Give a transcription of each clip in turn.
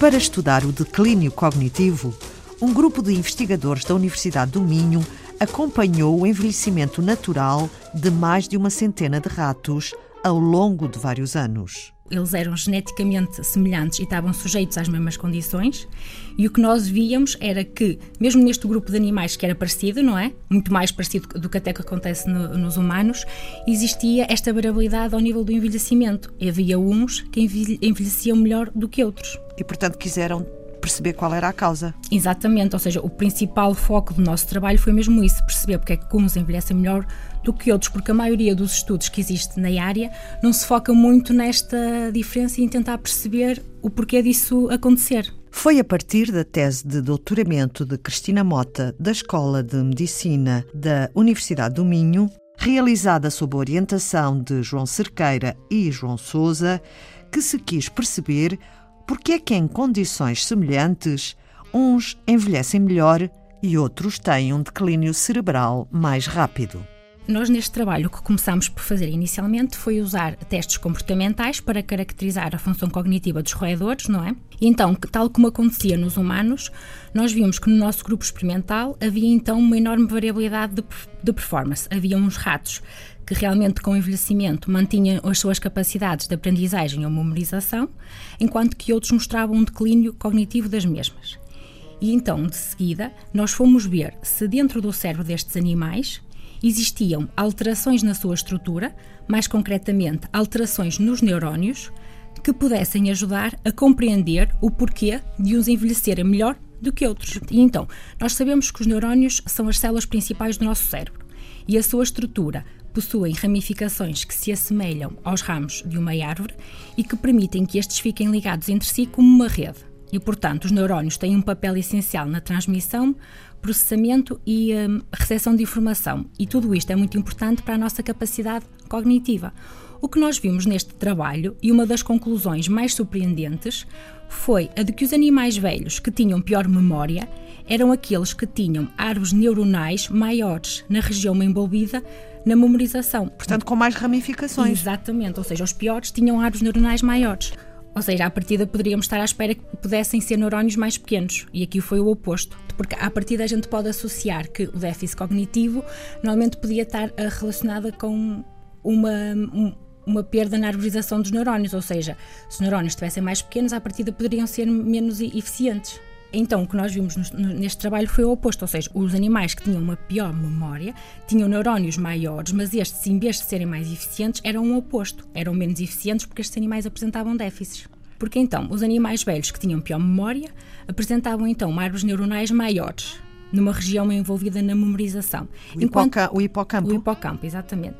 Para estudar o declínio cognitivo, um grupo de investigadores da Universidade do Minho acompanhou o envelhecimento natural de mais de uma centena de ratos ao longo de vários anos eles eram geneticamente semelhantes e estavam sujeitos às mesmas condições, e o que nós víamos era que, mesmo neste grupo de animais que era parecido, não é? Muito mais parecido do que até que acontece no, nos humanos, existia esta variabilidade ao nível do envelhecimento. E havia uns que envelheciam melhor do que outros. E, portanto, quiseram perceber qual era a causa. Exatamente, ou seja, o principal foco do nosso trabalho foi mesmo isso, perceber porque é que uns envelhecem melhor do que outros, porque a maioria dos estudos que existe na área não se foca muito nesta diferença e em tentar perceber o porquê disso acontecer. Foi a partir da tese de doutoramento de Cristina Mota, da Escola de Medicina da Universidade do Minho, realizada sob a orientação de João Cerqueira e João Souza, que se quis perceber porque é que em condições semelhantes uns envelhecem melhor e outros têm um declínio cerebral mais rápido. Nós, neste trabalho, o que começámos por fazer inicialmente foi usar testes comportamentais para caracterizar a função cognitiva dos roedores, não é? Então, tal como acontecia nos humanos, nós vimos que no nosso grupo experimental havia então uma enorme variabilidade de, de performance. Havia uns ratos que realmente com o envelhecimento mantinham as suas capacidades de aprendizagem ou memorização, enquanto que outros mostravam um declínio cognitivo das mesmas. E então, de seguida, nós fomos ver se dentro do cérebro destes animais existiam alterações na sua estrutura, mais concretamente alterações nos neurónios, que pudessem ajudar a compreender o porquê de uns envelhecerem melhor do que outros. E então, nós sabemos que os neurónios são as células principais do nosso cérebro e a sua estrutura possuem ramificações que se assemelham aos ramos de uma árvore e que permitem que estes fiquem ligados entre si como uma rede. E, portanto, os neurónios têm um papel essencial na transmissão, processamento e um, recepção de informação. E tudo isto é muito importante para a nossa capacidade cognitiva. O que nós vimos neste trabalho, e uma das conclusões mais surpreendentes, foi a de que os animais velhos que tinham pior memória eram aqueles que tinham árvores neuronais maiores na região envolvida na memorização. Portanto, com mais ramificações. Exatamente, ou seja, os piores tinham árvores neuronais maiores. Ou seja, à partida poderíamos estar à espera que pudessem ser neurónios mais pequenos, e aqui foi o oposto. Porque à partida a gente pode associar que o déficit cognitivo normalmente podia estar eh, relacionada com uma, uma perda na arborização dos neurónios, ou seja, se os neurónios estivessem mais pequenos, à partida poderiam ser menos eficientes. Então, o que nós vimos neste trabalho foi o oposto, ou seja, os animais que tinham uma pior memória tinham neurónios maiores, mas estes, em vez de serem mais eficientes, eram o oposto, eram menos eficientes porque estes animais apresentavam déficits. Porque então, os animais velhos que tinham pior memória apresentavam então árvores neuronais maiores, numa região envolvida na memorização. O, Enquanto, o hipocampo. O hipocampo, exatamente.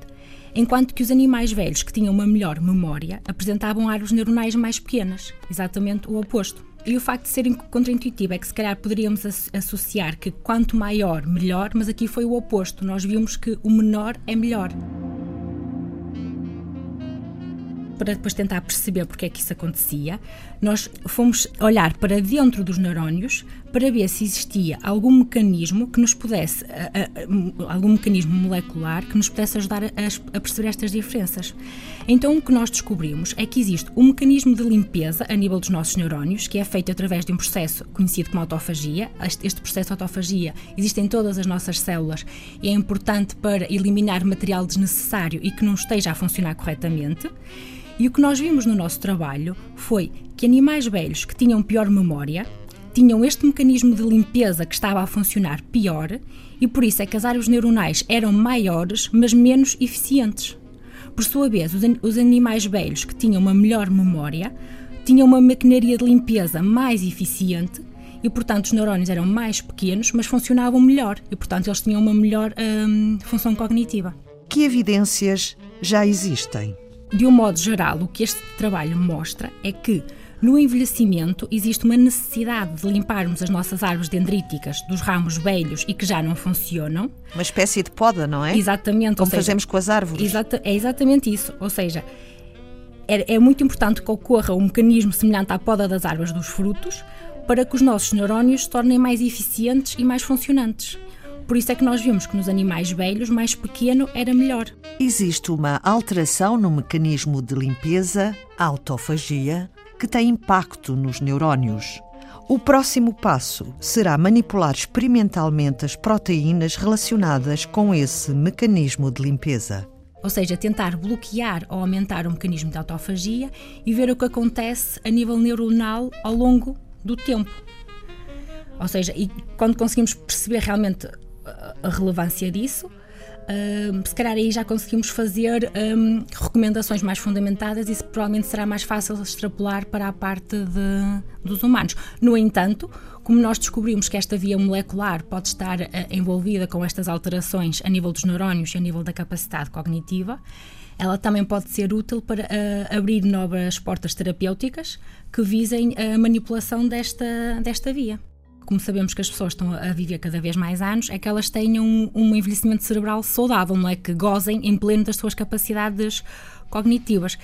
Enquanto que os animais velhos que tinham uma melhor memória apresentavam árvores neuronais mais pequenas, exatamente o oposto. E o facto de serem contraintuitivo é que se calhar poderíamos associar que quanto maior, melhor, mas aqui foi o oposto. Nós vimos que o menor é melhor para depois tentar perceber porque é que isso acontecia, nós fomos olhar para dentro dos neurónios para ver se existia algum mecanismo que nos pudesse, algum mecanismo molecular que nos pudesse ajudar a, perceber estas diferenças. Então o que nós descobrimos é que existe um mecanismo de limpeza a nível dos nossos neurónios, que é feito através de um processo conhecido como autofagia. Este processo de autofagia existe em todas as nossas células e é importante para eliminar material desnecessário e que não esteja a funcionar corretamente. E o que nós vimos no nosso trabalho foi que animais velhos que tinham pior memória tinham este mecanismo de limpeza que estava a funcionar pior e por isso é que as áreas neuronais eram maiores, mas menos eficientes. Por sua vez, os animais velhos que tinham uma melhor memória tinham uma maquinaria de limpeza mais eficiente e, portanto, os neurónios eram mais pequenos, mas funcionavam melhor e, portanto, eles tinham uma melhor hum, função cognitiva. Que evidências já existem? De um modo geral, o que este trabalho mostra é que no envelhecimento existe uma necessidade de limparmos as nossas árvores dendríticas dos ramos velhos e que já não funcionam. Uma espécie de poda, não é? Exatamente. Como seja, fazemos com as árvores. Exata, é exatamente isso. Ou seja, é, é muito importante que ocorra um mecanismo semelhante à poda das árvores dos frutos para que os nossos neurónios se tornem mais eficientes e mais funcionantes. Por isso é que nós vimos que nos animais velhos, mais pequeno era melhor. Existe uma alteração no mecanismo de limpeza, a autofagia, que tem impacto nos neurónios. O próximo passo será manipular experimentalmente as proteínas relacionadas com esse mecanismo de limpeza. Ou seja, tentar bloquear ou aumentar o mecanismo de autofagia e ver o que acontece a nível neuronal ao longo do tempo. Ou seja, e quando conseguimos perceber realmente a relevância disso, Uh, se calhar aí já conseguimos fazer um, recomendações mais fundamentadas e isso provavelmente será mais fácil extrapolar para a parte de, dos humanos. No entanto, como nós descobrimos que esta via molecular pode estar uh, envolvida com estas alterações a nível dos neurónios e a nível da capacidade cognitiva, ela também pode ser útil para uh, abrir novas portas terapêuticas que visem a manipulação desta, desta via como sabemos que as pessoas estão a viver cada vez mais anos, é que elas tenham um, um envelhecimento cerebral saudável, não é? Que gozem em pleno das suas capacidades cognitivas.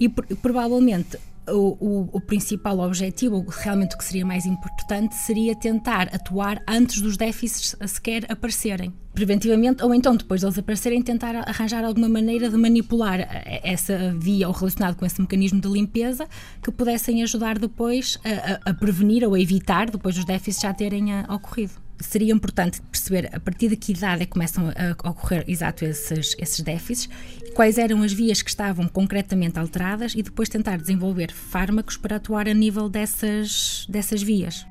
E provavelmente o, o, principal objetivo, realmente o que seria mais importante, seria tentar atuar antes dos déficits sequer aparecerem. Preventivamente, ou então depois deles aparecerem, tentar arranjar alguma maneira de manipular essa via ou relacionado com esse mecanismo de limpeza que pudessem ajudar depois a, a, a prevenir ou a evitar depois os déficits já terem a, ocorrido seria importante perceber a partir de que idade é começam a ocorrer exato esses, esses déficits, quais eram as vias que estavam concretamente alteradas e depois tentar desenvolver fármacos para atuar a nível dessas, dessas vias.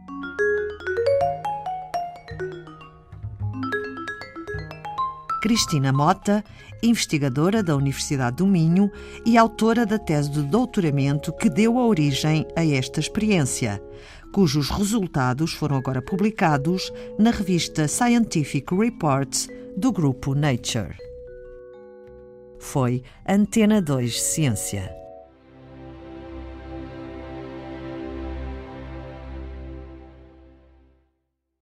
Cristina Mota, investigadora da Universidade do Minho e autora da tese de doutoramento que deu a origem a esta experiência cujos resultados foram agora publicados na revista Scientific Reports do grupo Nature. Foi Antena 2 Ciência.